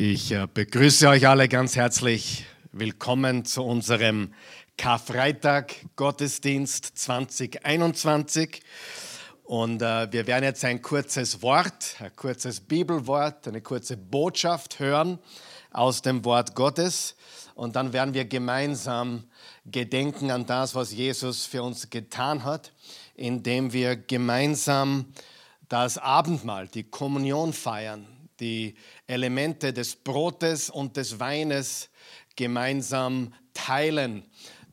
Ich äh, begrüße euch alle ganz herzlich. Willkommen zu unserem Karfreitag Gottesdienst 2021. Und äh, wir werden jetzt ein kurzes Wort, ein kurzes Bibelwort, eine kurze Botschaft hören aus dem Wort Gottes. Und dann werden wir gemeinsam gedenken an das, was Jesus für uns getan hat, indem wir gemeinsam das Abendmahl, die Kommunion feiern die Elemente des Brotes und des Weines gemeinsam teilen.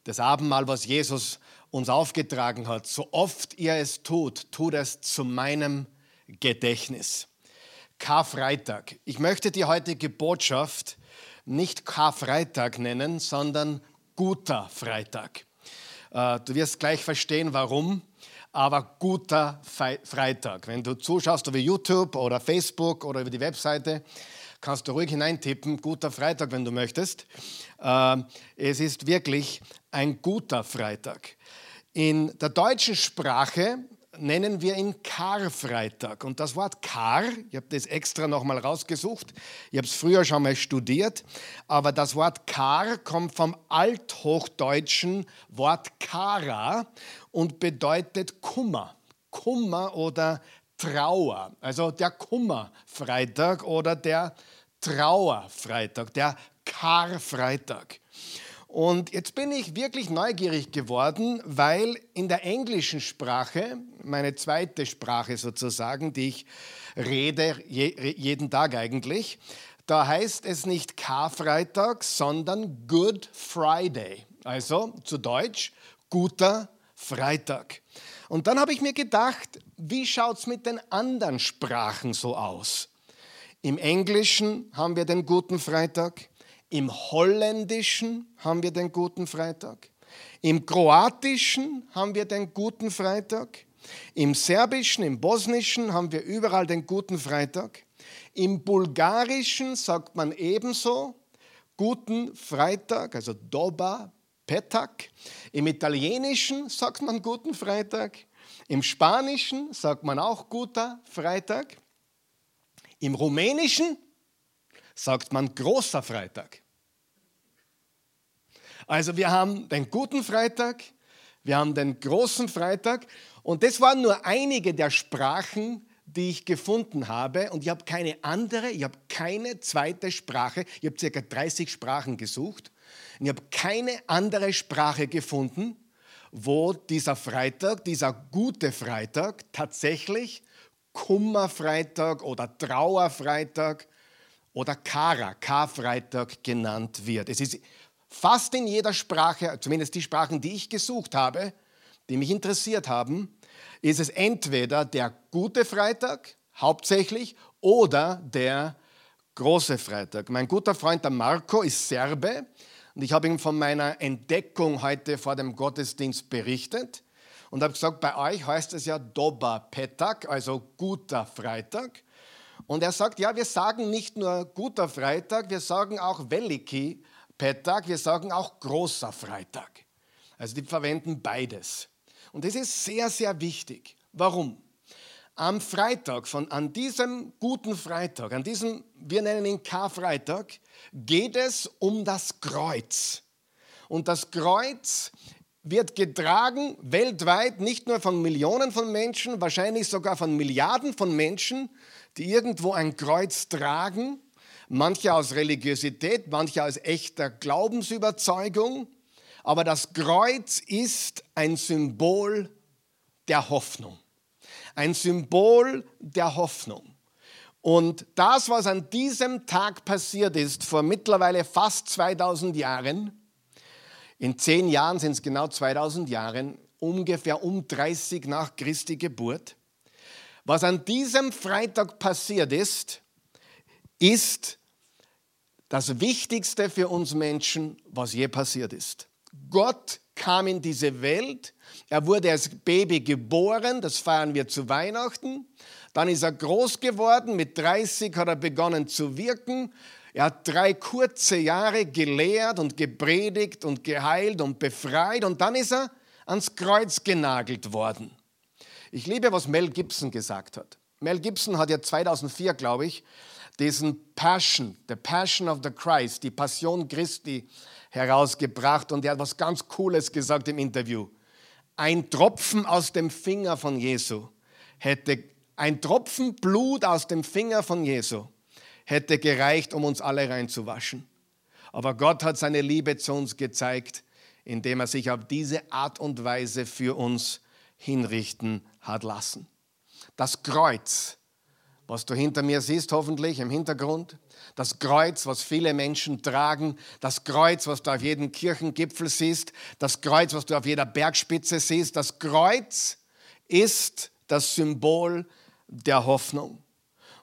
Das Abendmahl, was Jesus uns aufgetragen hat, so oft ihr es tut, tut es zu meinem Gedächtnis. Karfreitag. Ich möchte die heutige Botschaft nicht Karfreitag nennen, sondern guter Freitag. Äh, du wirst gleich verstehen, warum aber guter Freitag. Wenn du zuschaust über YouTube oder Facebook oder über die Webseite, kannst du ruhig hineintippen, guter Freitag, wenn du möchtest. Ähm, es ist wirklich ein guter Freitag. In der deutschen Sprache nennen wir ihn Karfreitag. Und das Wort Kar, ich habe das extra nochmal rausgesucht, ich habe es früher schon mal studiert, aber das Wort Kar kommt vom althochdeutschen Wort Kara und bedeutet Kummer. Kummer oder Trauer. Also der Kummerfreitag oder der Trauerfreitag, der Karfreitag. Und jetzt bin ich wirklich neugierig geworden, weil in der englischen Sprache, meine zweite Sprache sozusagen, die ich rede jeden Tag eigentlich, da heißt es nicht Karfreitag, sondern Good Friday. Also zu Deutsch guter Freitag. Und dann habe ich mir gedacht, wie schaut es mit den anderen Sprachen so aus? Im Englischen haben wir den guten Freitag, im Holländischen haben wir den Guten Freitag. Im Kroatischen haben wir den Guten Freitag. Im Serbischen, im Bosnischen haben wir überall den Guten Freitag. Im Bulgarischen sagt man ebenso Guten Freitag, also Doba Petak. Im Italienischen sagt man Guten Freitag. Im Spanischen sagt man auch Guter Freitag. Im Rumänischen sagt man großer Freitag. Also wir haben den guten Freitag, wir haben den großen Freitag und das waren nur einige der Sprachen, die ich gefunden habe und ich habe keine andere, ich habe keine zweite Sprache, ich habe circa 30 Sprachen gesucht und ich habe keine andere Sprache gefunden, wo dieser Freitag, dieser gute Freitag tatsächlich Kummerfreitag oder Trauerfreitag oder Kara, Karfreitag genannt wird. Es ist fast in jeder Sprache, zumindest die Sprachen, die ich gesucht habe, die mich interessiert haben, ist es entweder der gute Freitag, hauptsächlich, oder der große Freitag. Mein guter Freund der Marco ist Serbe und ich habe ihm von meiner Entdeckung heute vor dem Gottesdienst berichtet und habe gesagt, bei euch heißt es ja Doba Petak, also guter Freitag. Und er sagt, ja, wir sagen nicht nur guter Freitag, wir sagen auch Veliki Pettag, wir sagen auch großer Freitag. Also die verwenden beides. Und das ist sehr, sehr wichtig. Warum? Am Freitag, von, an diesem guten Freitag, an diesem, wir nennen ihn Karfreitag, geht es um das Kreuz. Und das Kreuz wird getragen weltweit nicht nur von Millionen von Menschen, wahrscheinlich sogar von Milliarden von Menschen, die irgendwo ein Kreuz tragen, manche aus Religiosität, manche aus echter Glaubensüberzeugung. Aber das Kreuz ist ein Symbol der Hoffnung. Ein Symbol der Hoffnung. Und das, was an diesem Tag passiert ist, vor mittlerweile fast 2000 Jahren, in zehn Jahren sind es genau 2000 Jahre, ungefähr um 30 nach Christi Geburt, was an diesem Freitag passiert ist, ist das Wichtigste für uns Menschen, was je passiert ist. Gott kam in diese Welt, er wurde als Baby geboren, das feiern wir zu Weihnachten. Dann ist er groß geworden, mit 30 hat er begonnen zu wirken. Er hat drei kurze Jahre gelehrt und gepredigt und geheilt und befreit und dann ist er ans Kreuz genagelt worden. Ich liebe, was Mel Gibson gesagt hat. Mel Gibson hat ja 2004, glaube ich, diesen Passion, the Passion of the Christ, die Passion Christi herausgebracht und er hat was ganz Cooles gesagt im Interview. Ein Tropfen aus dem Finger von Jesu hätte, ein Tropfen Blut aus dem Finger von Jesu hätte gereicht, um uns alle reinzuwaschen. Aber Gott hat seine Liebe zu uns gezeigt, indem er sich auf diese Art und Weise für uns hinrichten hat lassen. Das Kreuz, was du hinter mir siehst, hoffentlich im Hintergrund, das Kreuz, was viele Menschen tragen, das Kreuz, was du auf jedem Kirchengipfel siehst, das Kreuz, was du auf jeder Bergspitze siehst, das Kreuz ist das Symbol der Hoffnung.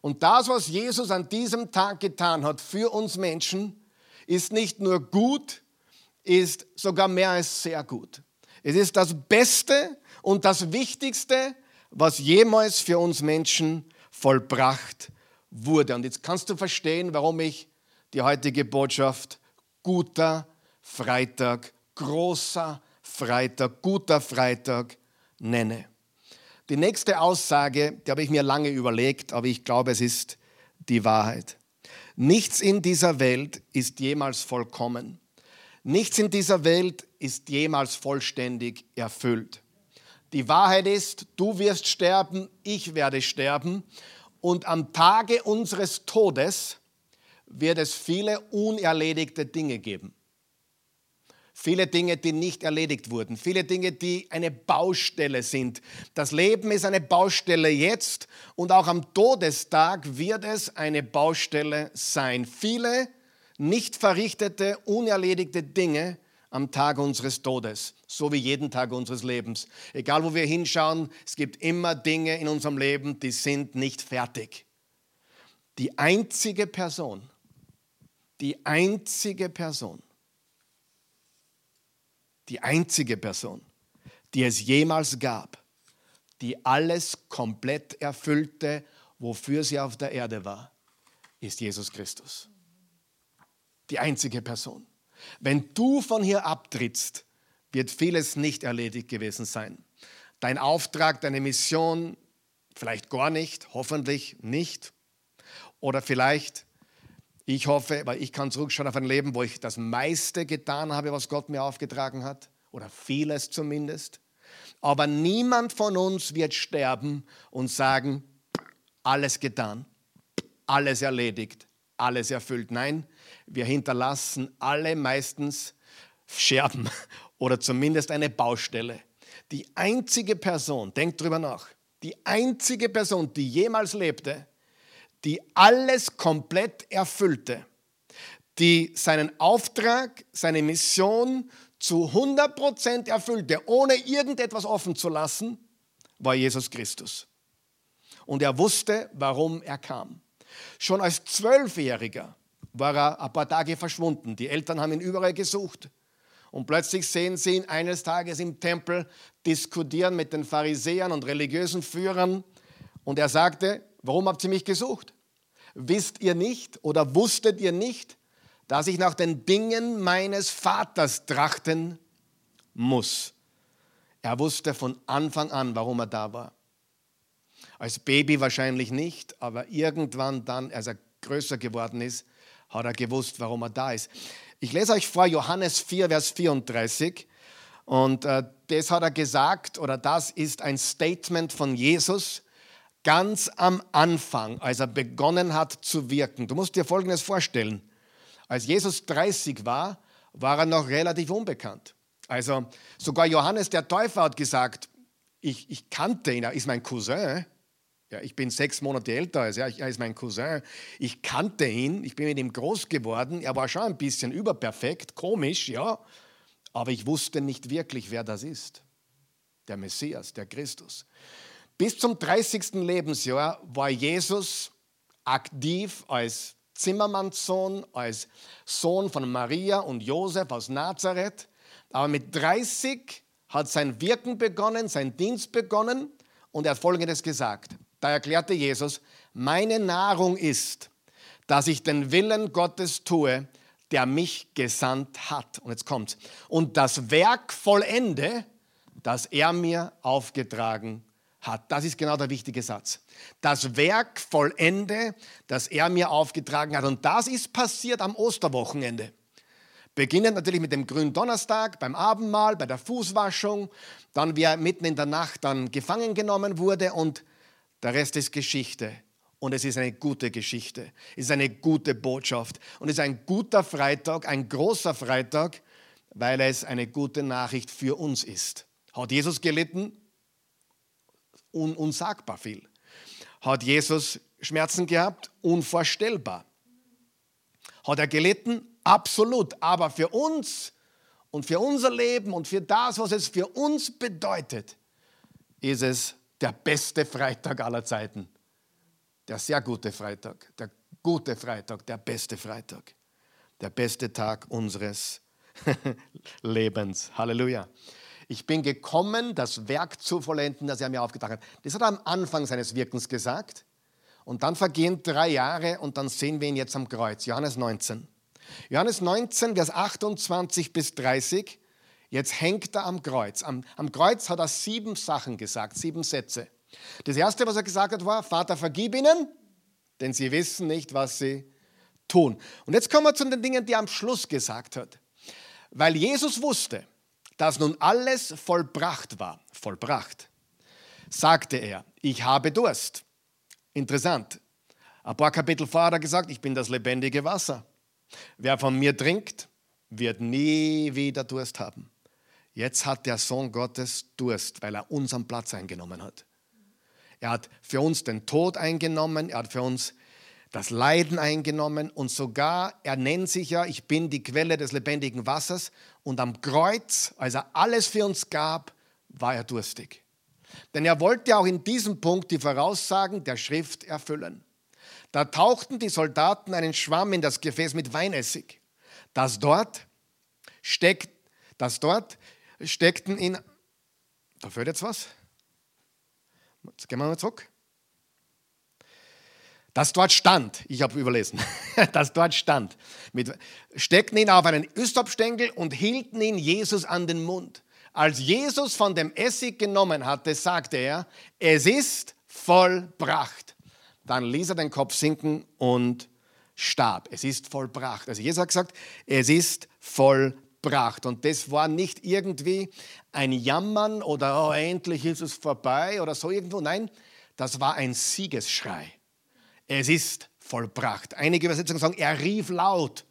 Und das, was Jesus an diesem Tag getan hat für uns Menschen, ist nicht nur gut, ist sogar mehr als sehr gut. Es ist das Beste und das Wichtigste, was jemals für uns Menschen vollbracht wurde. Und jetzt kannst du verstehen, warum ich die heutige Botschaft guter Freitag, großer Freitag, guter Freitag nenne. Die nächste Aussage, die habe ich mir lange überlegt, aber ich glaube, es ist die Wahrheit. Nichts in dieser Welt ist jemals vollkommen. Nichts in dieser Welt ist jemals vollständig erfüllt. Die Wahrheit ist, du wirst sterben, ich werde sterben und am Tage unseres Todes wird es viele unerledigte Dinge geben. Viele Dinge, die nicht erledigt wurden. Viele Dinge, die eine Baustelle sind. Das Leben ist eine Baustelle jetzt und auch am Todestag wird es eine Baustelle sein. Viele nicht verrichtete, unerledigte Dinge am Tag unseres Todes, so wie jeden Tag unseres Lebens. Egal wo wir hinschauen, es gibt immer Dinge in unserem Leben, die sind nicht fertig. Die einzige Person, die einzige Person, die einzige Person, die es jemals gab, die alles komplett erfüllte, wofür sie auf der Erde war, ist Jesus Christus. Die einzige Person. Wenn du von hier abtrittst, wird vieles nicht erledigt gewesen sein. Dein Auftrag, deine Mission, vielleicht gar nicht, hoffentlich nicht. Oder vielleicht, ich hoffe, weil ich kann zurückschauen auf ein Leben, wo ich das meiste getan habe, was Gott mir aufgetragen hat. Oder vieles zumindest. Aber niemand von uns wird sterben und sagen, alles getan, alles erledigt, alles erfüllt. Nein, wir hinterlassen alle meistens Scherben oder zumindest eine Baustelle. Die einzige Person, denkt drüber nach, die einzige Person, die jemals lebte, die alles komplett erfüllte, die seinen Auftrag, seine Mission zu 100% erfüllte, ohne irgendetwas offen zu lassen, war Jesus Christus. Und er wusste, warum er kam. Schon als Zwölfjähriger war er ein paar Tage verschwunden. Die Eltern haben ihn überall gesucht. Und plötzlich sehen sie ihn eines Tages im Tempel diskutieren mit den Pharisäern und religiösen Führern. Und er sagte, warum habt ihr mich gesucht? Wisst ihr nicht oder wusstet ihr nicht, dass ich nach den Dingen meines Vaters trachten muss? Er wusste von Anfang an, warum er da war. Als Baby wahrscheinlich nicht, aber irgendwann dann, als er größer geworden ist, hat er gewusst, warum er da ist. Ich lese euch vor Johannes 4, Vers 34. Und äh, das hat er gesagt, oder das ist ein Statement von Jesus ganz am Anfang, als er begonnen hat zu wirken. Du musst dir Folgendes vorstellen. Als Jesus 30 war, war er noch relativ unbekannt. Also sogar Johannes der Täufer hat gesagt, ich, ich kannte ihn, er ist mein Cousin. Ja, ich bin sechs Monate älter als er, er ist mein Cousin. Ich kannte ihn, ich bin mit ihm groß geworden. Er war schon ein bisschen überperfekt, komisch, ja. Aber ich wusste nicht wirklich, wer das ist. Der Messias, der Christus. Bis zum 30. Lebensjahr war Jesus aktiv als Zimmermannssohn, als Sohn von Maria und Josef aus Nazareth. Aber mit 30 hat sein Wirken begonnen, sein Dienst begonnen und er hat Folgendes gesagt. Da erklärte Jesus, meine Nahrung ist, dass ich den Willen Gottes tue, der mich gesandt hat. Und jetzt kommt's. Und das Werk vollende, das er mir aufgetragen hat. Das ist genau der wichtige Satz. Das Werk vollende, das er mir aufgetragen hat. Und das ist passiert am Osterwochenende. Beginnend natürlich mit dem grünen Donnerstag, beim Abendmahl, bei der Fußwaschung, dann wie er mitten in der Nacht dann gefangen genommen wurde und der Rest ist Geschichte. Und es ist eine gute Geschichte. Es ist eine gute Botschaft. Und es ist ein guter Freitag, ein großer Freitag, weil es eine gute Nachricht für uns ist. Hat Jesus gelitten? Un unsagbar viel. Hat Jesus Schmerzen gehabt? Unvorstellbar. Hat er gelitten? Absolut. Aber für uns und für unser Leben und für das, was es für uns bedeutet, ist es der beste Freitag aller Zeiten. Der sehr gute Freitag. Der gute Freitag, der beste Freitag. Der beste Tag unseres Lebens. Halleluja. Ich bin gekommen, das Werk zu vollenden, das er mir aufgetragen hat. Das hat er am Anfang seines Wirkens gesagt. Und dann vergehen drei Jahre und dann sehen wir ihn jetzt am Kreuz. Johannes 19. Johannes 19, Vers 28 bis 30. Jetzt hängt er am Kreuz. Am, am Kreuz hat er sieben Sachen gesagt, sieben Sätze. Das erste, was er gesagt hat, war: Vater, vergib ihnen, denn sie wissen nicht, was sie tun. Und jetzt kommen wir zu den Dingen, die er am Schluss gesagt hat. Weil Jesus wusste, dass nun alles vollbracht war, vollbracht, sagte er, ich habe Durst. Interessant. Ein paar Kapitel vorher hat er gesagt, ich bin das lebendige Wasser. Wer von mir trinkt, wird nie wieder Durst haben. Jetzt hat der Sohn Gottes Durst, weil er unseren Platz eingenommen hat. Er hat für uns den Tod eingenommen, er hat für uns das Leiden eingenommen und sogar, er nennt sich ja, ich bin die Quelle des lebendigen Wassers und am Kreuz, als er alles für uns gab, war er durstig. Denn er wollte auch in diesem Punkt die Voraussagen der Schrift erfüllen. Da tauchten die Soldaten einen Schwamm in das Gefäß mit Weinessig. Das dort, steckt, das dort steckten in. Da fällt jetzt was. Jetzt gehen wir mal zurück das dort stand, ich habe überlesen, das dort stand, mit, steckten ihn auf einen Ystopstängel und hielten ihn Jesus an den Mund. Als Jesus von dem Essig genommen hatte, sagte er, es ist vollbracht. Dann ließ er den Kopf sinken und starb. Es ist vollbracht. Also Jesus hat gesagt, es ist vollbracht. Und das war nicht irgendwie ein Jammern oder oh, endlich ist es vorbei oder so irgendwo. Nein, das war ein Siegesschrei es ist vollbracht. Einige Übersetzungen sagen, er rief laut,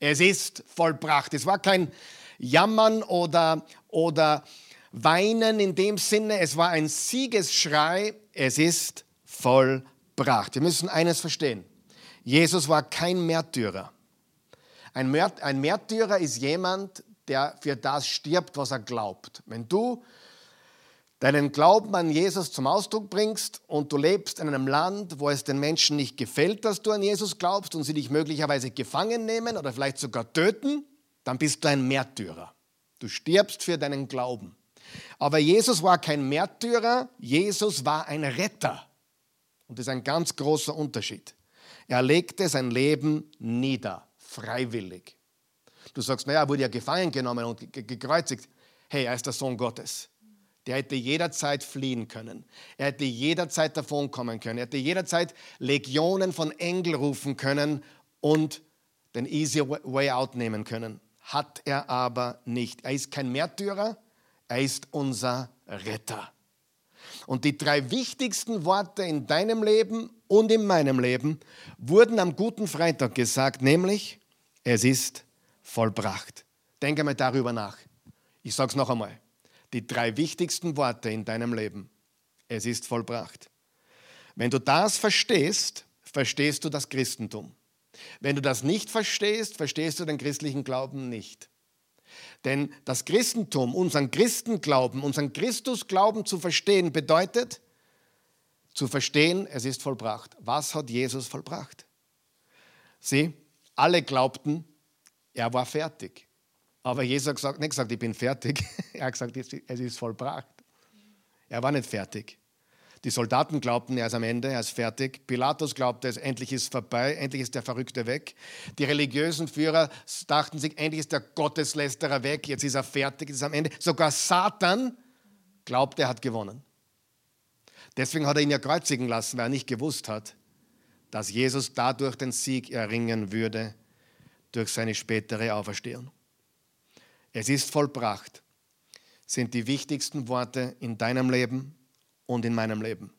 es ist vollbracht. Es war kein Jammern oder, oder Weinen in dem Sinne, es war ein Siegesschrei, es ist vollbracht. Wir müssen eines verstehen, Jesus war kein Märtyrer. Ein, Märtyrer ist jemand, der für das stirbt, was er glaubt. Wenn du deinen Glauben an Jesus zum Ausdruck bringst und du lebst in einem Land, wo es den Menschen nicht gefällt, dass du an Jesus glaubst und sie dich möglicherweise gefangen nehmen oder vielleicht sogar töten, dann bist du ein Märtyrer. Du stirbst für deinen Glauben. Aber Jesus war kein Märtyrer, Jesus war ein Retter. Und das ist ein ganz großer Unterschied. Er legte sein Leben nieder, freiwillig. Du sagst, naja, er wurde ja gefangen genommen und gekreuzigt. Hey, er ist der Sohn Gottes. Der hätte jederzeit fliehen können. Er hätte jederzeit davonkommen können. Er hätte jederzeit Legionen von Engeln rufen können und den easy way out nehmen können. Hat er aber nicht. Er ist kein Märtyrer, er ist unser Retter. Und die drei wichtigsten Worte in deinem Leben und in meinem Leben wurden am guten Freitag gesagt, nämlich, es ist vollbracht. Denke mal darüber nach. Ich sage es noch einmal die drei wichtigsten Worte in deinem Leben. Es ist vollbracht. Wenn du das verstehst, verstehst du das Christentum. Wenn du das nicht verstehst, verstehst du den christlichen Glauben nicht. Denn das Christentum, unseren Christenglauben, unseren Christusglauben zu verstehen, bedeutet, zu verstehen, es ist vollbracht. Was hat Jesus vollbracht? Sieh, alle glaubten, er war fertig. Aber Jesus hat nicht gesagt, ich bin fertig. Er hat gesagt, es ist vollbracht. Er war nicht fertig. Die Soldaten glaubten, er ist am Ende, er ist fertig. Pilatus glaubte, es endlich ist vorbei, endlich ist der Verrückte weg. Die religiösen Führer dachten sich, endlich ist der Gotteslästerer weg, jetzt ist er fertig, jetzt ist er am Ende. Sogar Satan glaubte, er hat gewonnen. Deswegen hat er ihn ja kreuzigen lassen, weil er nicht gewusst hat, dass Jesus dadurch den Sieg erringen würde durch seine spätere Auferstehung. Es ist vollbracht, sind die wichtigsten Worte in deinem Leben und in meinem Leben.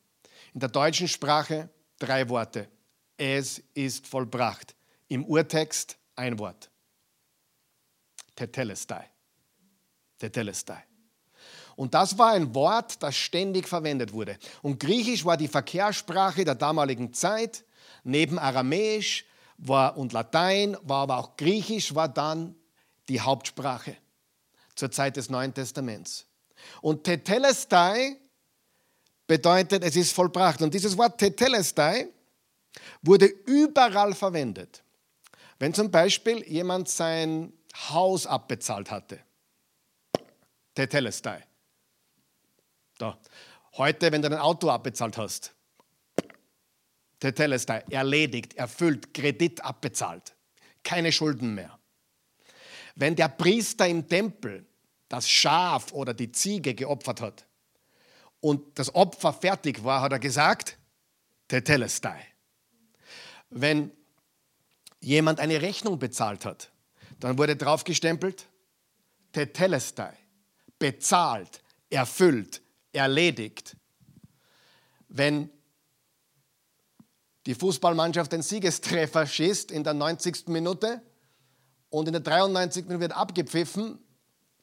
In der deutschen Sprache drei Worte. Es ist vollbracht. Im Urtext ein Wort. Tetelestai. Tetelestai. Und das war ein Wort, das ständig verwendet wurde. Und Griechisch war die Verkehrssprache der damaligen Zeit. Neben Aramäisch war, und Latein war aber auch Griechisch war dann die Hauptsprache zur Zeit des Neuen Testaments. Und Tetelestai bedeutet, es ist vollbracht. Und dieses Wort Tetelestai wurde überall verwendet. Wenn zum Beispiel jemand sein Haus abbezahlt hatte. Tetelestai. Da. Heute, wenn du dein Auto abbezahlt hast. Tetelestai. Erledigt, erfüllt, Kredit abbezahlt. Keine Schulden mehr. Wenn der Priester im Tempel das Schaf oder die Ziege geopfert hat und das Opfer fertig war, hat er gesagt, Tetelestai. Wenn jemand eine Rechnung bezahlt hat, dann wurde draufgestempelt, Tetelestai, bezahlt, erfüllt, erledigt. Wenn die Fußballmannschaft den Siegestreffer schießt in der 90. Minute und in der 93. Minute wird abgepfiffen,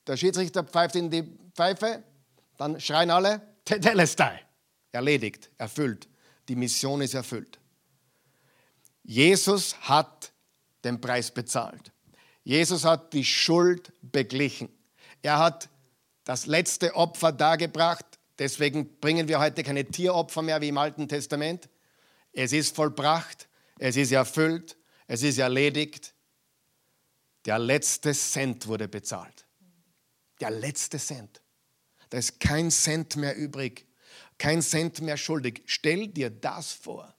der Schiedsrichter pfeift in die Pfeife, dann schreien alle, Tetelestai. Erledigt, erfüllt. Die Mission ist erfüllt. Jesus hat den Preis bezahlt. Jesus hat die Schuld beglichen. Er hat das letzte Opfer dargebracht. Deswegen bringen wir heute keine Tieropfer mehr wie im Alten Testament. Es ist vollbracht, es ist erfüllt, es ist erledigt. Der letzte Cent wurde bezahlt. Der letzte Cent. Da ist kein Cent mehr übrig, kein Cent mehr schuldig. Stell dir das vor.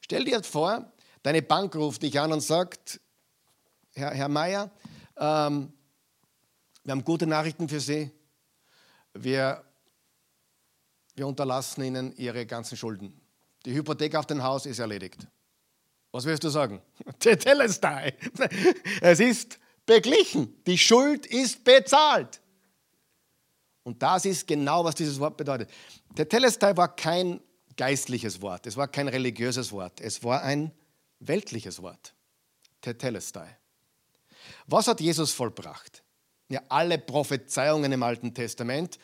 Stell dir vor, deine Bank ruft dich an und sagt, Herr, Herr Mayer, ähm, wir haben gute Nachrichten für Sie. Wir, wir unterlassen Ihnen Ihre ganzen Schulden. Die Hypothek auf dein Haus ist erledigt. Was wirst du sagen? Es ist beglichen. Die Schuld ist bezahlt. Und das ist genau, was dieses Wort bedeutet. Tetelestai war kein geistliches Wort, es war kein religiöses Wort, es war ein weltliches Wort. Tetelestai. Was hat Jesus vollbracht? Ja, alle Prophezeiungen im Alten Testament,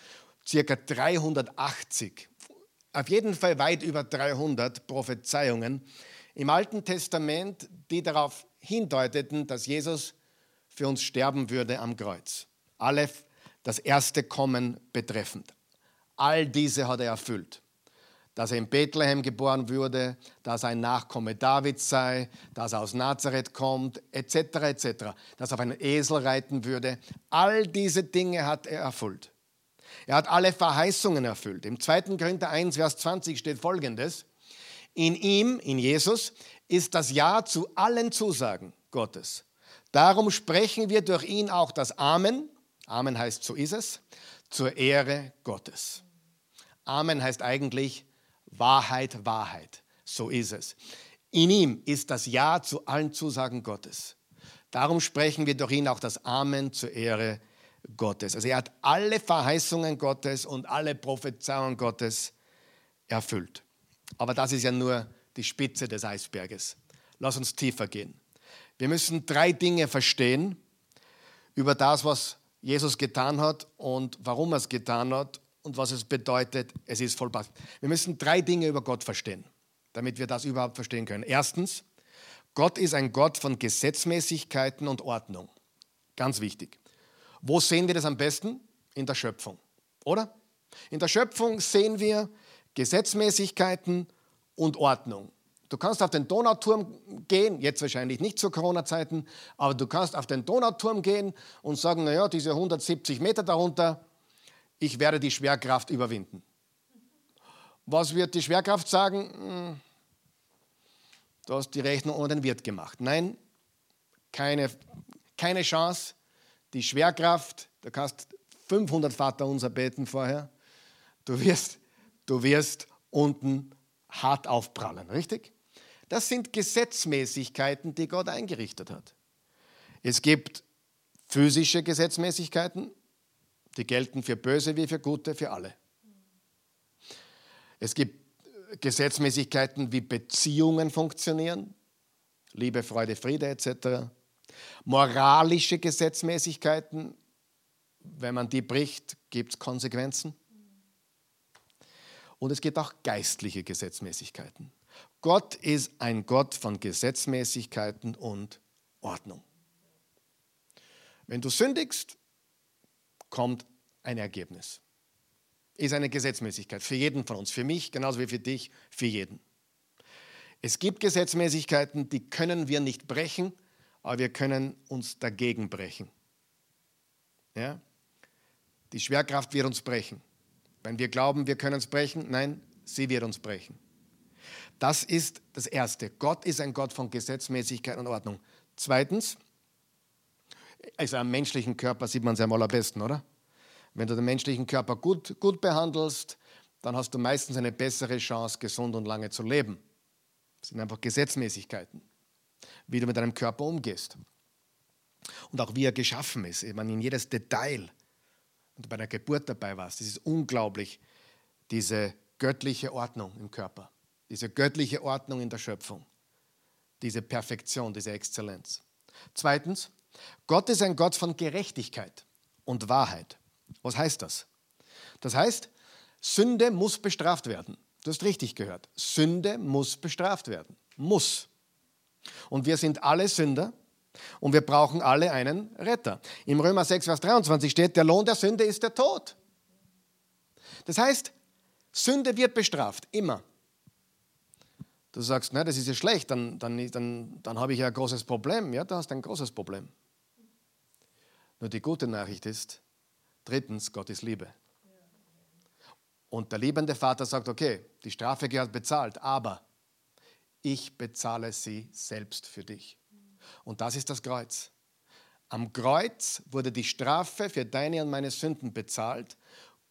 circa 380, auf jeden Fall weit über 300 Prophezeiungen im Alten Testament, die darauf hindeuteten, dass Jesus für uns sterben würde am Kreuz. Alle das erste Kommen betreffend. All diese hat er erfüllt dass er in Bethlehem geboren wurde, dass ein Nachkomme Davids sei, dass er aus Nazareth kommt, etc., etc., dass er auf einen Esel reiten würde. All diese Dinge hat er erfüllt. Er hat alle Verheißungen erfüllt. Im 2. Korinther 1, Vers 20 steht folgendes. In ihm, in Jesus, ist das Ja zu allen Zusagen Gottes. Darum sprechen wir durch ihn auch das Amen. Amen heißt, so ist es, zur Ehre Gottes. Amen heißt eigentlich, Wahrheit, Wahrheit. So ist es. In ihm ist das Ja zu allen Zusagen Gottes. Darum sprechen wir durch ihn auch das Amen zur Ehre Gottes. Also er hat alle Verheißungen Gottes und alle Prophezeiungen Gottes erfüllt. Aber das ist ja nur die Spitze des Eisberges. Lass uns tiefer gehen. Wir müssen drei Dinge verstehen über das, was Jesus getan hat und warum er es getan hat und was es bedeutet, es ist vollbracht. Wir müssen drei Dinge über Gott verstehen, damit wir das überhaupt verstehen können. Erstens, Gott ist ein Gott von Gesetzmäßigkeiten und Ordnung. Ganz wichtig. Wo sehen wir das am besten? In der Schöpfung, oder? In der Schöpfung sehen wir Gesetzmäßigkeiten und Ordnung. Du kannst auf den Donauturm gehen, jetzt wahrscheinlich nicht zu Corona-Zeiten, aber du kannst auf den Donauturm gehen und sagen, naja, diese 170 Meter darunter, ich werde die Schwerkraft überwinden. Was wird die Schwerkraft sagen? Hm, du hast die Rechnung ohne den Wirt gemacht. Nein, keine, keine Chance. Die Schwerkraft, du kannst 500 Vater unser beten vorher. Du wirst, du wirst unten hart aufprallen, richtig? Das sind Gesetzmäßigkeiten, die Gott eingerichtet hat. Es gibt physische Gesetzmäßigkeiten, die gelten für Böse wie für Gute, für alle. Es gibt Gesetzmäßigkeiten, wie Beziehungen funktionieren, Liebe, Freude, Friede etc. Moralische Gesetzmäßigkeiten, wenn man die bricht, gibt es Konsequenzen. Und es gibt auch geistliche Gesetzmäßigkeiten. Gott ist ein Gott von Gesetzmäßigkeiten und Ordnung. Wenn du sündigst, kommt ein Ergebnis. Ist eine Gesetzmäßigkeit für jeden von uns, für mich genauso wie für dich, für jeden. Es gibt Gesetzmäßigkeiten, die können wir nicht brechen, aber wir können uns dagegen brechen. Ja? Die Schwerkraft wird uns brechen. Wenn wir glauben, wir können es brechen, nein, sie wird uns brechen. Das ist das Erste. Gott ist ein Gott von Gesetzmäßigkeit und Ordnung. Zweitens, also am menschlichen Körper sieht man es am allerbesten, oder? Wenn du den menschlichen Körper gut, gut behandelst, dann hast du meistens eine bessere Chance, gesund und lange zu leben. Das sind einfach Gesetzmäßigkeiten, wie du mit deinem Körper umgehst. Und auch wie er geschaffen ist. Ich meine, in jedes Detail. Und du bei der Geburt dabei warst, das ist unglaublich, diese göttliche Ordnung im Körper, diese göttliche Ordnung in der Schöpfung, diese Perfektion, diese Exzellenz. Zweitens, Gott ist ein Gott von Gerechtigkeit und Wahrheit. Was heißt das? Das heißt, Sünde muss bestraft werden. Du hast richtig gehört. Sünde muss bestraft werden. Muss. Und wir sind alle Sünder und wir brauchen alle einen Retter. Im Römer 6, Vers 23 steht, der Lohn der Sünde ist der Tod. Das heißt, Sünde wird bestraft, immer. Du sagst, na, das ist ja schlecht, dann, dann, dann, dann habe ich ja ein großes Problem. Ja, du hast ein großes Problem. Nur die gute Nachricht ist, drittens, Gott ist Liebe. Und der liebende Vater sagt, okay, die Strafe gehört bezahlt, aber ich bezahle sie selbst für dich. Und das ist das Kreuz. Am Kreuz wurde die Strafe für deine und meine Sünden bezahlt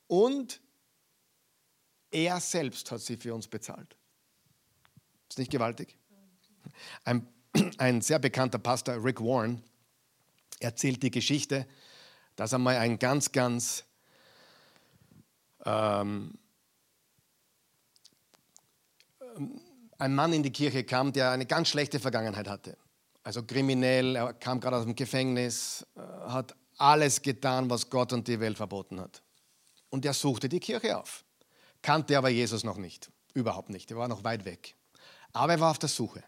und er selbst hat sie für uns bezahlt. Ist nicht gewaltig? Ein, ein sehr bekannter Pastor, Rick Warren, erzählt die Geschichte, dass einmal ein ganz, ganz ähm, ein Mann in die Kirche kam, der eine ganz schlechte Vergangenheit hatte. Also kriminell, er kam gerade aus dem Gefängnis, äh, hat alles getan, was Gott und die Welt verboten hat. Und er suchte die Kirche auf, kannte aber Jesus noch nicht, überhaupt nicht, er war noch weit weg. Aber er war auf der Suche.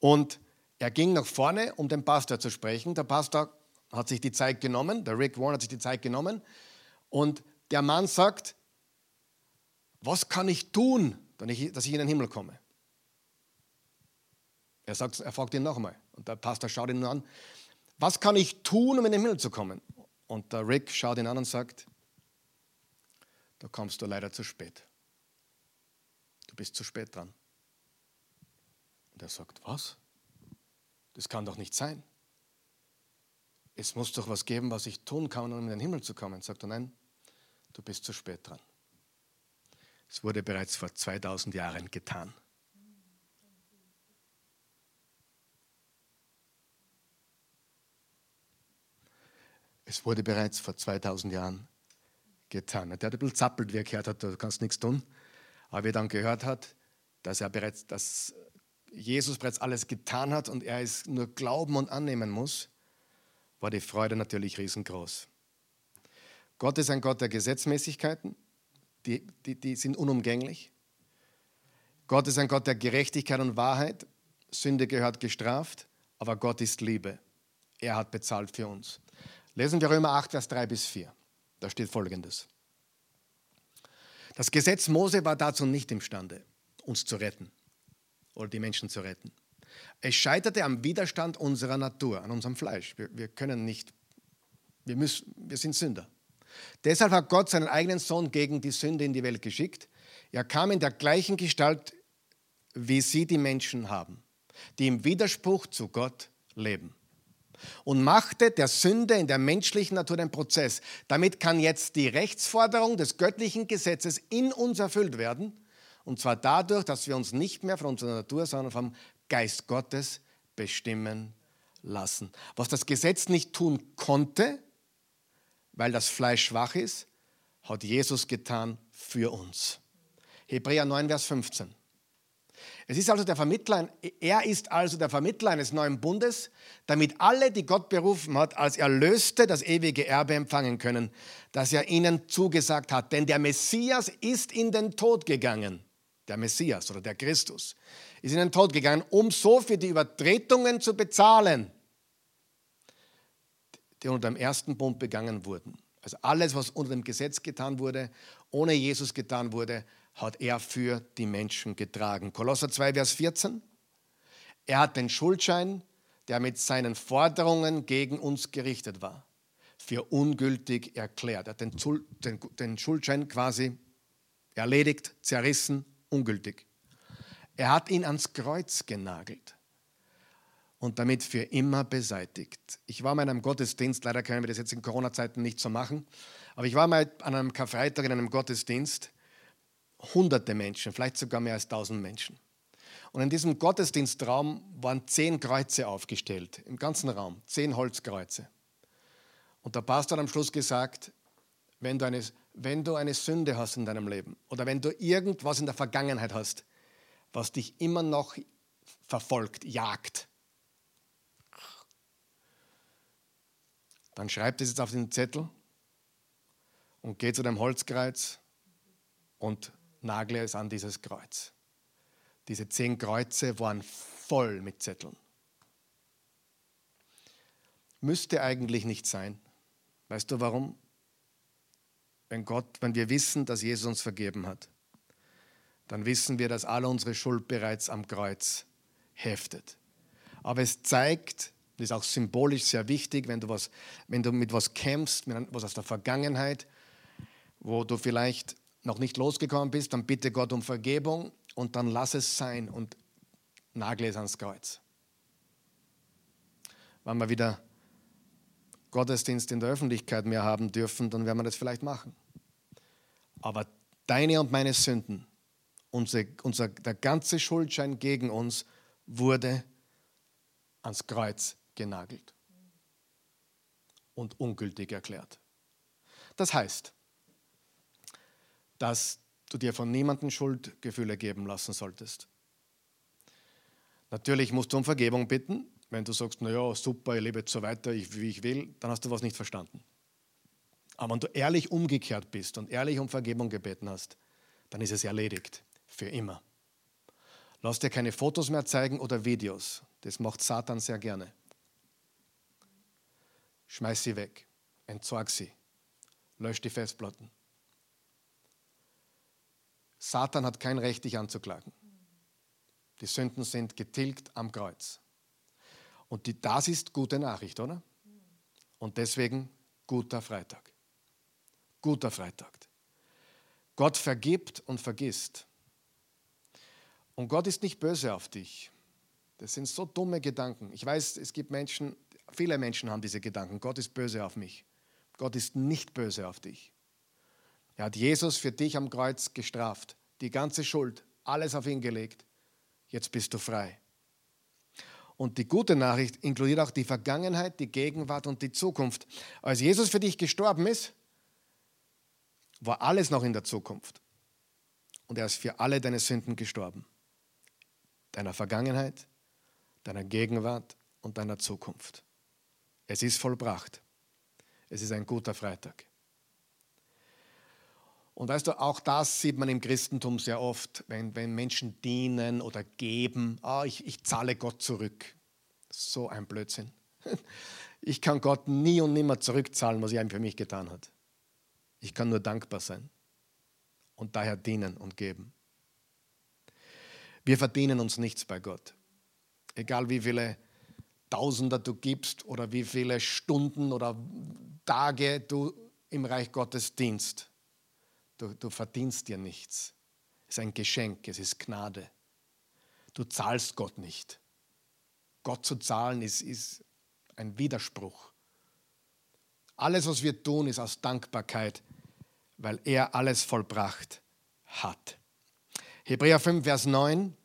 Und er ging nach vorne, um den Pastor zu sprechen. Der Pastor hat sich die Zeit genommen, der Rick Warren hat sich die Zeit genommen. Und der Mann sagt, was kann ich tun, dass ich in den Himmel komme? Er, sagt, er fragt ihn nochmal. Und der Pastor schaut ihn an, was kann ich tun, um in den Himmel zu kommen? Und der Rick schaut ihn an und sagt, da kommst du leider zu spät. Du bist zu spät dran. Und er sagt, was? Das kann doch nicht sein. Es muss doch was geben, was ich tun kann, um in den Himmel zu kommen. Sagt er, nein, du bist zu spät dran. Es wurde bereits vor 2000 Jahren getan. Es wurde bereits vor 2000 Jahren getan. Der hat ein bisschen zappelt, wie er gehört hat, du kannst nichts tun. Aber wie er dann gehört hat, dass er bereits, dass Jesus bereits alles getan hat und er es nur glauben und annehmen muss, war die Freude natürlich riesengroß. Gott ist ein Gott der Gesetzmäßigkeiten, die, die, die sind unumgänglich. Gott ist ein Gott der Gerechtigkeit und Wahrheit. Sünde gehört gestraft, aber Gott ist Liebe. Er hat bezahlt für uns. Lesen wir Römer 8, Vers 3 bis 4. Da steht folgendes. Das Gesetz Mose war dazu nicht imstande, uns zu retten oder die Menschen zu retten. Es scheiterte am Widerstand unserer Natur, an unserem Fleisch. Wir, wir können nicht, wir, müssen, wir sind Sünder. Deshalb hat Gott seinen eigenen Sohn gegen die Sünde in die Welt geschickt. Er kam in der gleichen Gestalt, wie sie die Menschen haben, die im Widerspruch zu Gott leben. Und machte der Sünde in der menschlichen Natur den Prozess. Damit kann jetzt die Rechtsforderung des göttlichen Gesetzes in uns erfüllt werden Und zwar dadurch, dass wir uns nicht mehr von unserer Natur, sondern vom Geist Gottes bestimmen lassen. Was das Gesetz nicht tun konnte, weil das Fleisch schwach ist, hat Jesus getan für uns. Hebräer 9, Vers 15. Es ist also der Vermittler, er ist also der Vermittler eines neuen Bundes, damit alle, die Gott berufen hat, als Erlöste das ewige Erbe empfangen können, das er ihnen zugesagt hat. Denn der Messias ist in den Tod gegangen. Der Messias oder der Christus ist in den Tod gegangen, um so für die Übertretungen zu bezahlen, die unter dem ersten Bund begangen wurden. Also alles, was unter dem Gesetz getan wurde, ohne Jesus getan wurde, hat er für die Menschen getragen. Kolosser 2, Vers 14. Er hat den Schuldschein, der mit seinen Forderungen gegen uns gerichtet war, für ungültig erklärt. Er hat den, Schuldschein quasi erledigt, zerrissen, ungültig. Er hat ihn ans Kreuz genagelt und damit für immer beseitigt. Ich war mal in einem Gottesdienst, leider können wir das jetzt in Corona-Zeiten nicht so machen, aber ich war mal an einem Karfreitag in einem Gottesdienst hunderte Menschen, vielleicht sogar mehr als tausend Menschen. Und in diesem Gottesdienstraum waren zehn Kreuze aufgestellt, im ganzen Raum, zehn Holzkreuze. Und der Pastor hat am Schluss gesagt, wenn du, eine, wenn du eine Sünde hast in deinem Leben oder wenn du irgendwas in der Vergangenheit hast, was dich immer noch verfolgt, jagt, dann schreib das jetzt auf den Zettel und geh zu dem Holzkreuz und nagle es an dieses Kreuz. Diese zehn Kreuze waren voll mit Zetteln. Müsste eigentlich nicht sein. Weißt du warum? Wenn Gott, wenn wir wissen, dass Jesus uns vergeben hat, dann wissen wir, dass alle unsere Schuld bereits am Kreuz heftet. Aber es zeigt, das ist auch symbolisch sehr wichtig, wenn du, was, wenn du mit was kämpfst, mit was aus der Vergangenheit, wo du vielleicht noch nicht losgekommen bist, dann bitte Gott um Vergebung und dann lass es sein und nagle es ans Kreuz. Wenn wir wieder Gottesdienst in der Öffentlichkeit mehr haben dürfen, dann werden wir das vielleicht machen. Aber deine und meine Sünden, unser, unser, der ganze Schuldschein gegen uns wurde ans Kreuz genagelt und ungültig erklärt. Das heißt, dass du dir von niemandem Schuldgefühle geben lassen solltest. Natürlich musst du um Vergebung bitten. Wenn du sagst, naja, super, ich lebe jetzt so weiter, wie ich will, dann hast du was nicht verstanden. Aber wenn du ehrlich umgekehrt bist und ehrlich um Vergebung gebeten hast, dann ist es erledigt. Für immer. Lass dir keine Fotos mehr zeigen oder Videos. Das macht Satan sehr gerne. Schmeiß sie weg. Entsorg sie. Lösch die Festplatten. Satan hat kein Recht, dich anzuklagen. Die Sünden sind getilgt am Kreuz. Und die, das ist gute Nachricht, oder? Und deswegen guter Freitag. Guter Freitag. Gott vergibt und vergisst. Und Gott ist nicht böse auf dich. Das sind so dumme Gedanken. Ich weiß, es gibt Menschen, viele Menschen haben diese Gedanken. Gott ist böse auf mich. Gott ist nicht böse auf dich. Er hat Jesus für dich am Kreuz gestraft, die ganze Schuld, alles auf ihn gelegt. Jetzt bist du frei. Und die gute Nachricht inkludiert auch die Vergangenheit, die Gegenwart und die Zukunft. Als Jesus für dich gestorben ist, war alles noch in der Zukunft. Und er ist für alle deine Sünden gestorben. Deiner Vergangenheit, deiner Gegenwart und deiner Zukunft. Es ist vollbracht. Es ist ein guter Freitag. Und weißt du, auch das sieht man im Christentum sehr oft, wenn, wenn Menschen dienen oder geben, ah, ich, ich zahle Gott zurück. So ein Blödsinn. Ich kann Gott nie und nimmer zurückzahlen, was er für mich getan hat. Ich kann nur dankbar sein und daher dienen und geben. Wir verdienen uns nichts bei Gott. Egal wie viele Tausender du gibst oder wie viele Stunden oder Tage du im Reich Gottes dienst. Du, du verdienst dir nichts. Es ist ein Geschenk, es ist Gnade. Du zahlst Gott nicht. Gott zu zahlen ist, ist ein Widerspruch. Alles, was wir tun, ist aus Dankbarkeit, weil er alles vollbracht hat. Hebräer 5, Vers 9.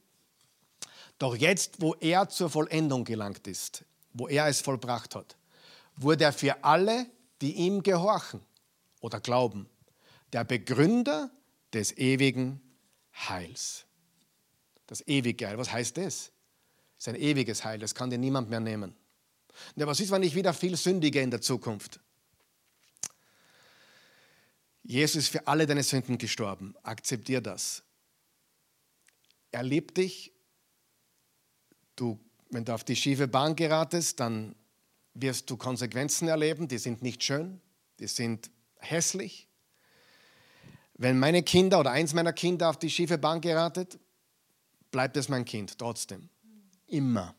Doch jetzt, wo er zur Vollendung gelangt ist, wo er es vollbracht hat, wurde er für alle, die ihm gehorchen oder glauben, der Begründer des ewigen Heils. Das ewige Heil, was heißt das? Das ist ein ewiges Heil, das kann dir niemand mehr nehmen. Ja, was ist, wenn ich wieder viel sündige in der Zukunft? Jesus ist für alle deine Sünden gestorben. Akzeptier das. Er liebt dich. Du, wenn du auf die schiefe Bahn geratest, dann wirst du Konsequenzen erleben. Die sind nicht schön, die sind hässlich. Wenn meine Kinder oder eins meiner Kinder auf die schiefe Bahn geratet, bleibt es mein Kind trotzdem. Immer.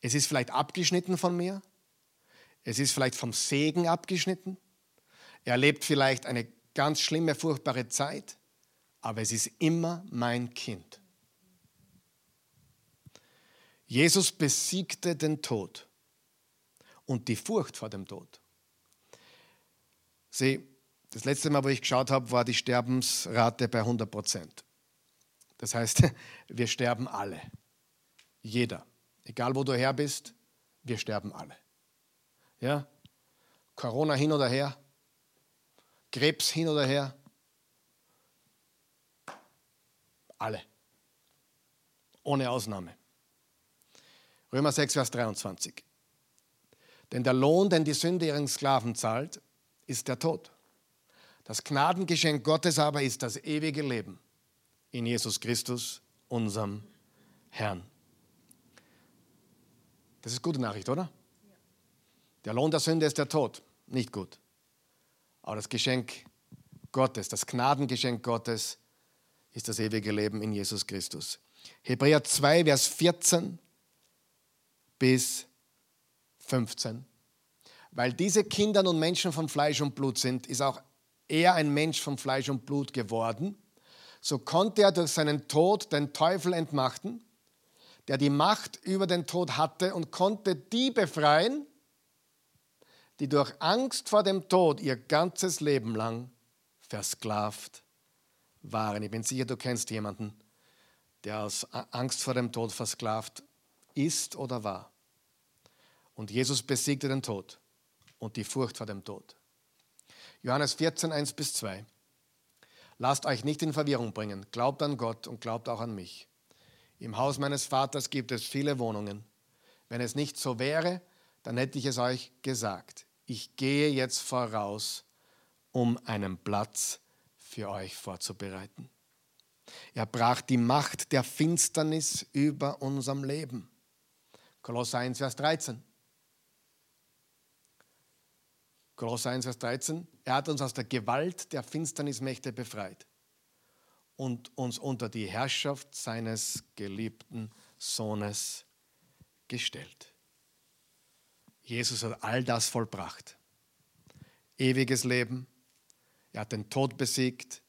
Es ist vielleicht abgeschnitten von mir. Es ist vielleicht vom Segen abgeschnitten. Er erlebt vielleicht eine ganz schlimme, furchtbare Zeit, aber es ist immer mein Kind. Jesus besiegte den Tod und die Furcht vor dem Tod. Sieh, das letzte Mal, wo ich geschaut habe, war die Sterbensrate bei 100 Prozent. Das heißt, wir sterben alle. Jeder. Egal wo du her bist, wir sterben alle. Ja? Corona hin oder her, Krebs hin oder her, alle. Ohne Ausnahme. Römer 6, Vers 23. Denn der Lohn, den die Sünde ihren Sklaven zahlt, ist der Tod. Das Gnadengeschenk Gottes aber ist das ewige Leben in Jesus Christus, unserem Herrn. Das ist gute Nachricht, oder? Der Lohn der Sünde ist der Tod. Nicht gut. Aber das Geschenk Gottes, das Gnadengeschenk Gottes ist das ewige Leben in Jesus Christus. Hebräer 2, Vers 14 bis 15. Weil diese Kinder nun Menschen von Fleisch und Blut sind, ist auch er ein Mensch von Fleisch und Blut geworden. So konnte er durch seinen Tod den Teufel entmachten der die Macht über den Tod hatte und konnte die befreien, die durch Angst vor dem Tod ihr ganzes Leben lang versklavt waren. Ich bin sicher, du kennst jemanden, der aus Angst vor dem Tod versklavt ist oder war. Und Jesus besiegte den Tod und die Furcht vor dem Tod. Johannes 14, 1 bis 2. Lasst euch nicht in Verwirrung bringen. Glaubt an Gott und glaubt auch an mich. Im Haus meines Vaters gibt es viele Wohnungen. Wenn es nicht so wäre, dann hätte ich es euch gesagt. Ich gehe jetzt voraus, um einen Platz für euch vorzubereiten. Er brach die Macht der Finsternis über unserem Leben. Kolosser 1, Vers 13. Kolosser 1, Vers 13. Er hat uns aus der Gewalt der Finsternismächte befreit und uns unter die Herrschaft seines geliebten Sohnes gestellt. Jesus hat all das vollbracht. Ewiges Leben, er hat den Tod besiegt,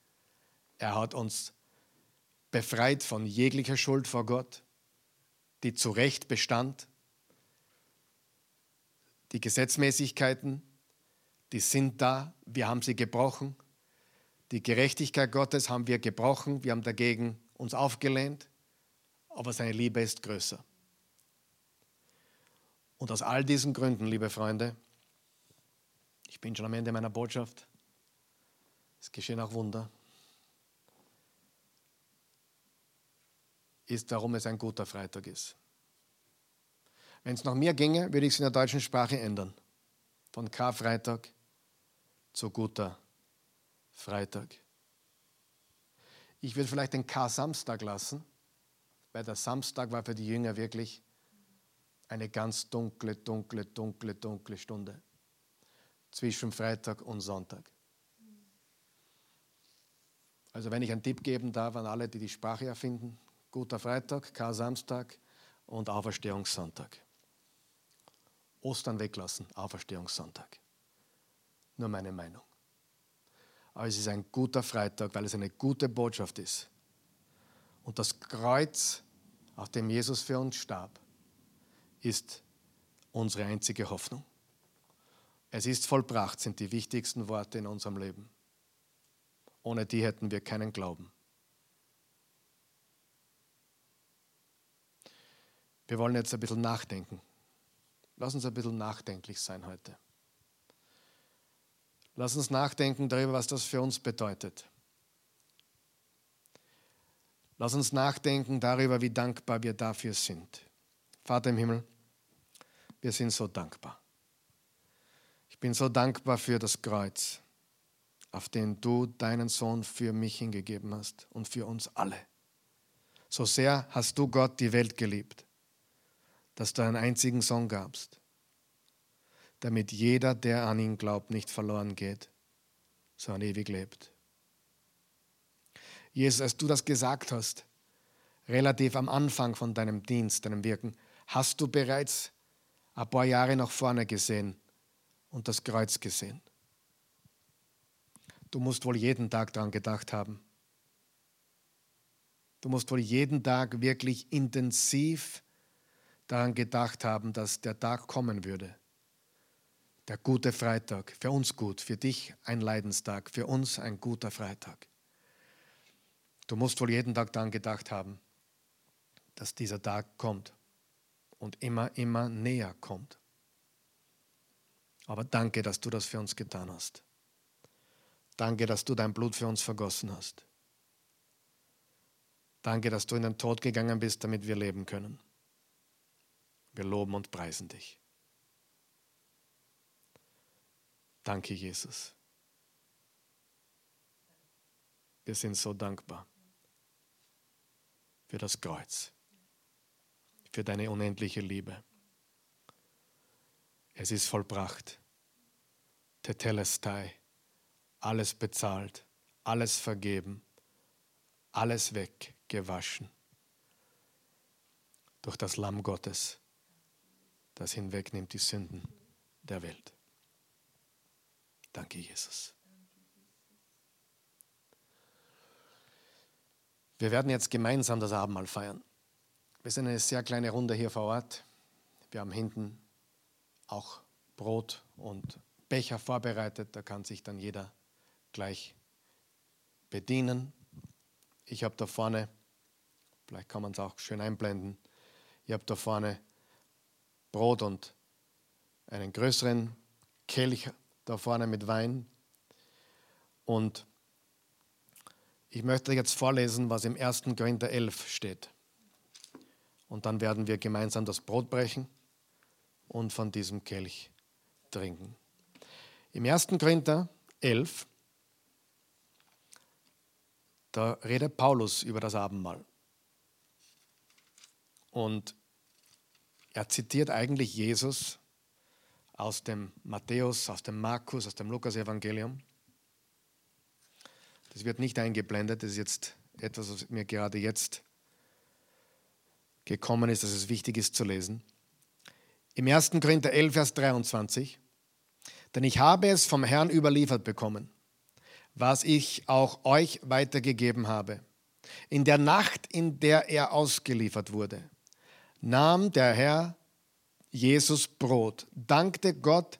er hat uns befreit von jeglicher Schuld vor Gott, die zu Recht bestand. Die Gesetzmäßigkeiten, die sind da, wir haben sie gebrochen die Gerechtigkeit Gottes haben wir gebrochen, wir haben dagegen uns aufgelehnt, aber seine Liebe ist größer. Und aus all diesen Gründen, liebe Freunde, ich bin schon am Ende meiner Botschaft, es geschehen auch Wunder, ist, warum es ein guter Freitag ist. Wenn es nach mir ginge, würde ich es in der deutschen Sprache ändern. Von Karfreitag zu guter Freitag. Ich würde vielleicht den K-Samstag lassen, weil der Samstag war für die Jünger wirklich eine ganz dunkle, dunkle, dunkle, dunkle Stunde zwischen Freitag und Sonntag. Also wenn ich einen Tipp geben darf an alle, die die Sprache erfinden, guter Freitag, K-Samstag und Auferstehungssonntag. Ostern weglassen, Auferstehungssonntag nur meine Meinung. Aber es ist ein guter Freitag, weil es eine gute Botschaft ist. Und das Kreuz, auf dem Jesus für uns starb, ist unsere einzige Hoffnung. Es ist vollbracht, sind die wichtigsten Worte in unserem Leben. Ohne die hätten wir keinen Glauben. Wir wollen jetzt ein bisschen nachdenken. Lass uns ein bisschen nachdenklich sein heute. Lass uns nachdenken darüber, was das für uns bedeutet. Lass uns nachdenken darüber, wie dankbar wir dafür sind. Vater im Himmel, wir sind so dankbar. Ich bin so dankbar für das Kreuz, auf dem du deinen Sohn für mich hingegeben hast und für uns alle. So sehr hast du Gott die Welt geliebt, dass du einen einzigen Sohn gabst, damit jeder, der an ihn glaubt, nicht verloren geht, sondern ewig lebt. Jesus, als du das gesagt hast, relativ am Anfang von deinem Dienst, deinem Wirken, hast du bereits ein paar Jahre nach vorne gesehen und das Kreuz gesehen. Du musst wohl jeden Tag daran gedacht haben. Du musst wohl jeden Tag wirklich intensiv daran gedacht haben, dass der Tag kommen würde. Der gute Freitag, für uns gut, für dich ein Leidenstag, für uns ein guter Freitag. Du musst wohl jeden Tag daran gedacht haben, dass dieser Tag kommt und immer, immer näher kommt. Aber danke, dass du das für uns getan hast. Danke, dass du dein Blut für uns vergossen hast. Danke, dass du in den Tod gegangen bist, damit wir leben können. Wir loben und preisen dich. Danke, Jesus. Wir sind so dankbar für das Kreuz, für deine unendliche Liebe. Es ist vollbracht. Tetelestai. Alles bezahlt, alles vergeben, alles weggewaschen. Durch das Lamm Gottes, das hinwegnimmt die Sünden der Welt. Danke, Jesus. Wir werden jetzt gemeinsam das Abendmahl feiern. Wir sind eine sehr kleine Runde hier vor Ort. Wir haben hinten auch Brot und Becher vorbereitet. Da kann sich dann jeder gleich bedienen. Ich habe da vorne, vielleicht kann man es auch schön einblenden, ich habe da vorne Brot und einen größeren Kelch da vorne mit Wein. Und ich möchte jetzt vorlesen, was im 1. Korinther 11 steht. Und dann werden wir gemeinsam das Brot brechen und von diesem Kelch trinken. Im 1. Korinther 11, da redet Paulus über das Abendmahl. Und er zitiert eigentlich Jesus aus dem Matthäus, aus dem Markus, aus dem Lukas-Evangelium. Das wird nicht eingeblendet, das ist jetzt etwas, was mir gerade jetzt gekommen ist, dass es wichtig ist zu lesen. Im 1. Korinther 11, Vers 23. Denn ich habe es vom Herrn überliefert bekommen, was ich auch euch weitergegeben habe. In der Nacht, in der er ausgeliefert wurde, nahm der Herr Jesus Brot, dankte Gott,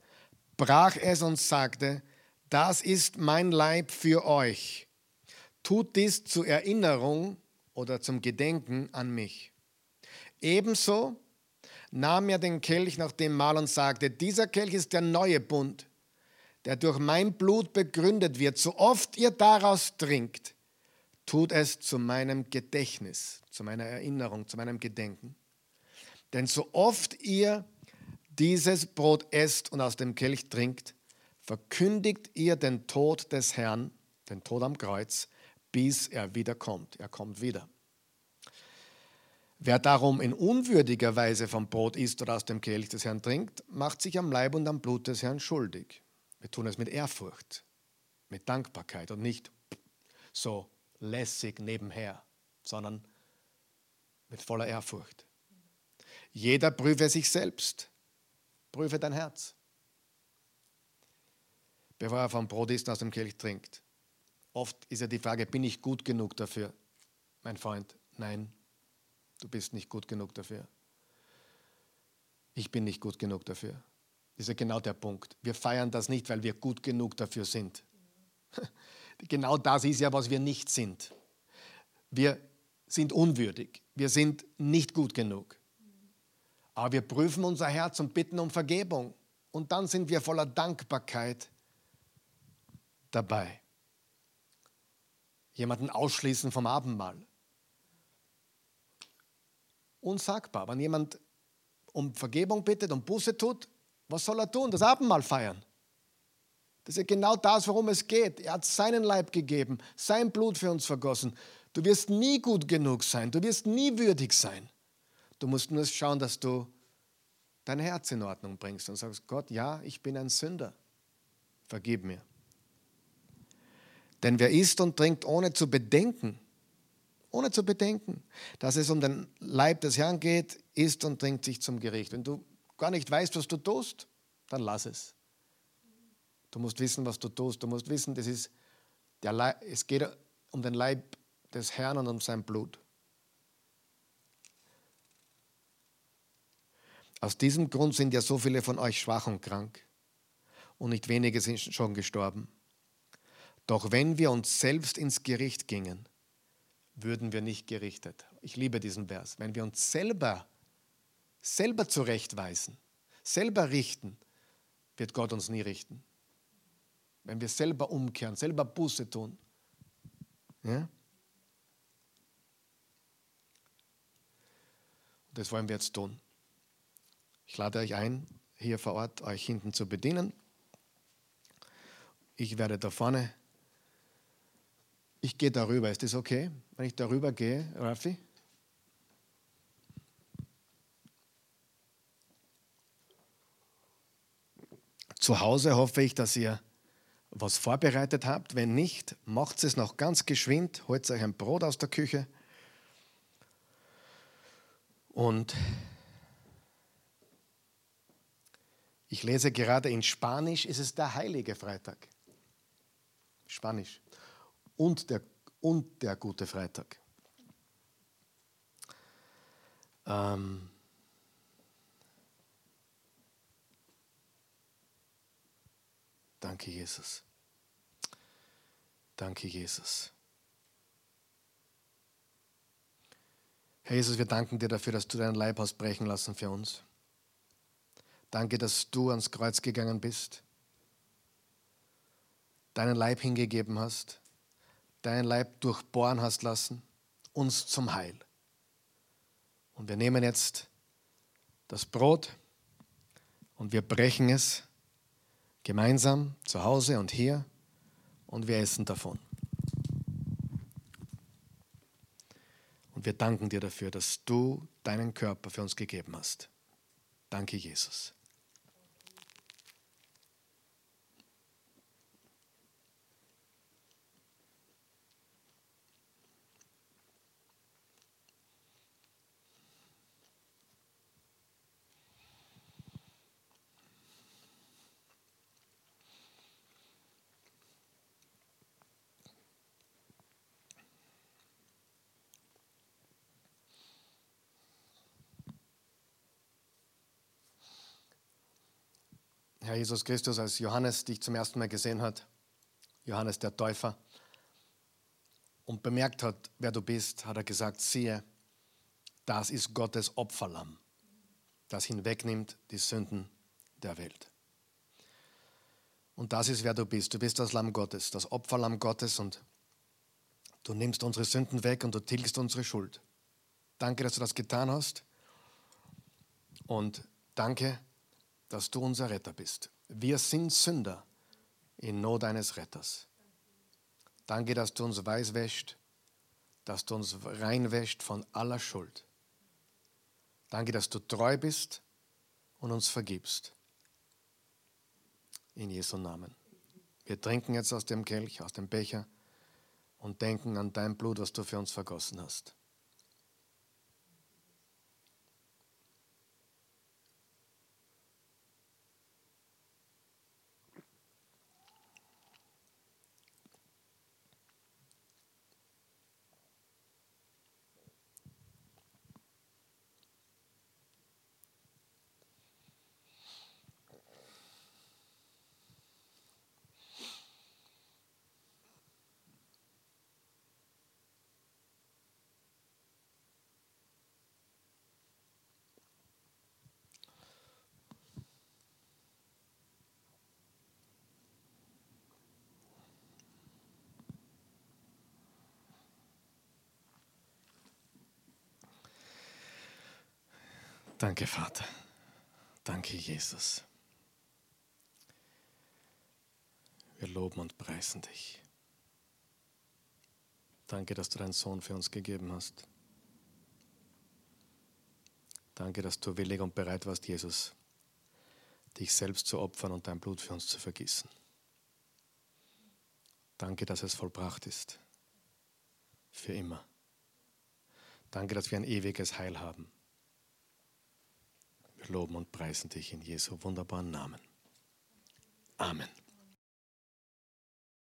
brach es und sagte, das ist mein Leib für euch. Tut dies zur Erinnerung oder zum Gedenken an mich. Ebenso nahm er den Kelch nach dem Mahl und sagte, dieser Kelch ist der neue Bund, der durch mein Blut begründet wird. So oft ihr daraus trinkt, tut es zu meinem Gedächtnis, zu meiner Erinnerung, zu meinem Gedenken. Denn so oft ihr dieses Brot esst und aus dem Kelch trinkt, verkündigt ihr den Tod des Herrn, den Tod am Kreuz, bis er wiederkommt. Er kommt wieder. Wer darum in unwürdiger Weise vom Brot isst oder aus dem Kelch des Herrn trinkt, macht sich am Leib und am Blut des Herrn schuldig. Wir tun es mit Ehrfurcht, mit Dankbarkeit und nicht so lässig nebenher, sondern mit voller Ehrfurcht. Jeder prüfe sich selbst, prüfe dein Herz, bevor er vom Brot isst und aus dem Kelch trinkt. Oft ist ja die Frage, bin ich gut genug dafür? Mein Freund, nein, Du bist nicht gut genug dafür. Ich bin nicht gut genug dafür. Das ist ja genau der Punkt. Wir feiern das nicht, weil wir gut genug dafür sind. Genau das ist ja, was wir nicht sind. Wir sind unwürdig. Wir sind nicht gut genug. Aber wir prüfen unser Herz und bitten um Vergebung. Und dann sind wir voller Dankbarkeit dabei. Jemanden ausschließen vom Abendmahl. Unsagbar. Wenn jemand um Vergebung bittet und Buße tut, was soll er tun? Das Abendmahl feiern. Das ist genau das, worum es geht. Er hat seinen Leib gegeben, sein Blut für uns vergossen. Du wirst nie gut genug sein, du wirst nie würdig sein. Du musst nur schauen, dass du dein Herz in Ordnung bringst und sagst, Gott, ja, ich bin ein Sünder. Vergib mir. Denn wer isst und trinkt, ohne zu bedenken, ohne zu bedenken, dass es um den Leib des Herrn geht, isst und trinkt sich zum Gericht. Wenn du gar nicht weißt, was du tust, dann lass es. Du musst wissen, was du tust. Du musst wissen, das ist der Leib, es geht um den Leib des Herrn und um sein Blut. Aus diesem Grund sind ja so viele von euch schwach und krank und nicht wenige sind schon gestorben. Doch wenn wir uns selbst ins Gericht gingen, würden wir nicht gerichtet. Ich liebe diesen Vers. Wenn wir uns selber, selber zurechtweisen, selber richten, wird Gott uns nie richten. Wenn wir selber umkehren, selber Buße tun. Ja? Das wollen wir jetzt tun. Ich lade euch ein, hier vor Ort euch hinten zu bedienen. Ich werde da vorne. Ich gehe darüber. Ist das okay, wenn ich darüber gehe, Raffi? Zu Hause hoffe ich, dass ihr was vorbereitet habt. Wenn nicht, macht es noch ganz geschwind. Holt euch ein Brot aus der Küche. Und ich lese gerade in Spanisch, ist es der Heilige Freitag. Spanisch. Und der, und der gute Freitag. Ähm, danke, Jesus. Danke, Jesus. Herr Jesus, wir danken dir dafür, dass du deinen Leib hast brechen lassen für uns. Danke, dass du ans Kreuz gegangen bist, deinen Leib hingegeben hast, deinen Leib durchbohren hast lassen, uns zum Heil. Und wir nehmen jetzt das Brot und wir brechen es gemeinsam zu Hause und hier und wir essen davon. Und wir danken dir dafür, dass du deinen Körper für uns gegeben hast. Danke, Jesus. Herr Jesus Christus, als Johannes dich zum ersten Mal gesehen hat, Johannes der Täufer, und bemerkt hat, wer du bist, hat er gesagt, siehe, das ist Gottes Opferlamm, das hinwegnimmt die Sünden der Welt. Und das ist, wer du bist. Du bist das Lamm Gottes, das Opferlamm Gottes und du nimmst unsere Sünden weg und du tilgst unsere Schuld. Danke, dass du das getan hast. Und danke, dass du unser Retter bist. Wir sind Sünder in Not eines Retters. Danke, dass du uns weiß wäscht, dass du uns reinwäscht von aller Schuld. Danke, dass du treu bist und uns vergibst. In Jesu Namen. Wir trinken jetzt aus dem Kelch, aus dem Becher und denken an dein Blut, was du für uns vergossen hast. Danke, Vater. Danke, Jesus. Wir loben und preisen dich. Danke, dass du deinen Sohn für uns gegeben hast. Danke, dass du willig und bereit warst, Jesus, dich selbst zu opfern und dein Blut für uns zu vergießen. Danke, dass es vollbracht ist. Für immer. Danke, dass wir ein ewiges Heil haben. Loben und preisen dich in Jesu wunderbaren Namen. Amen.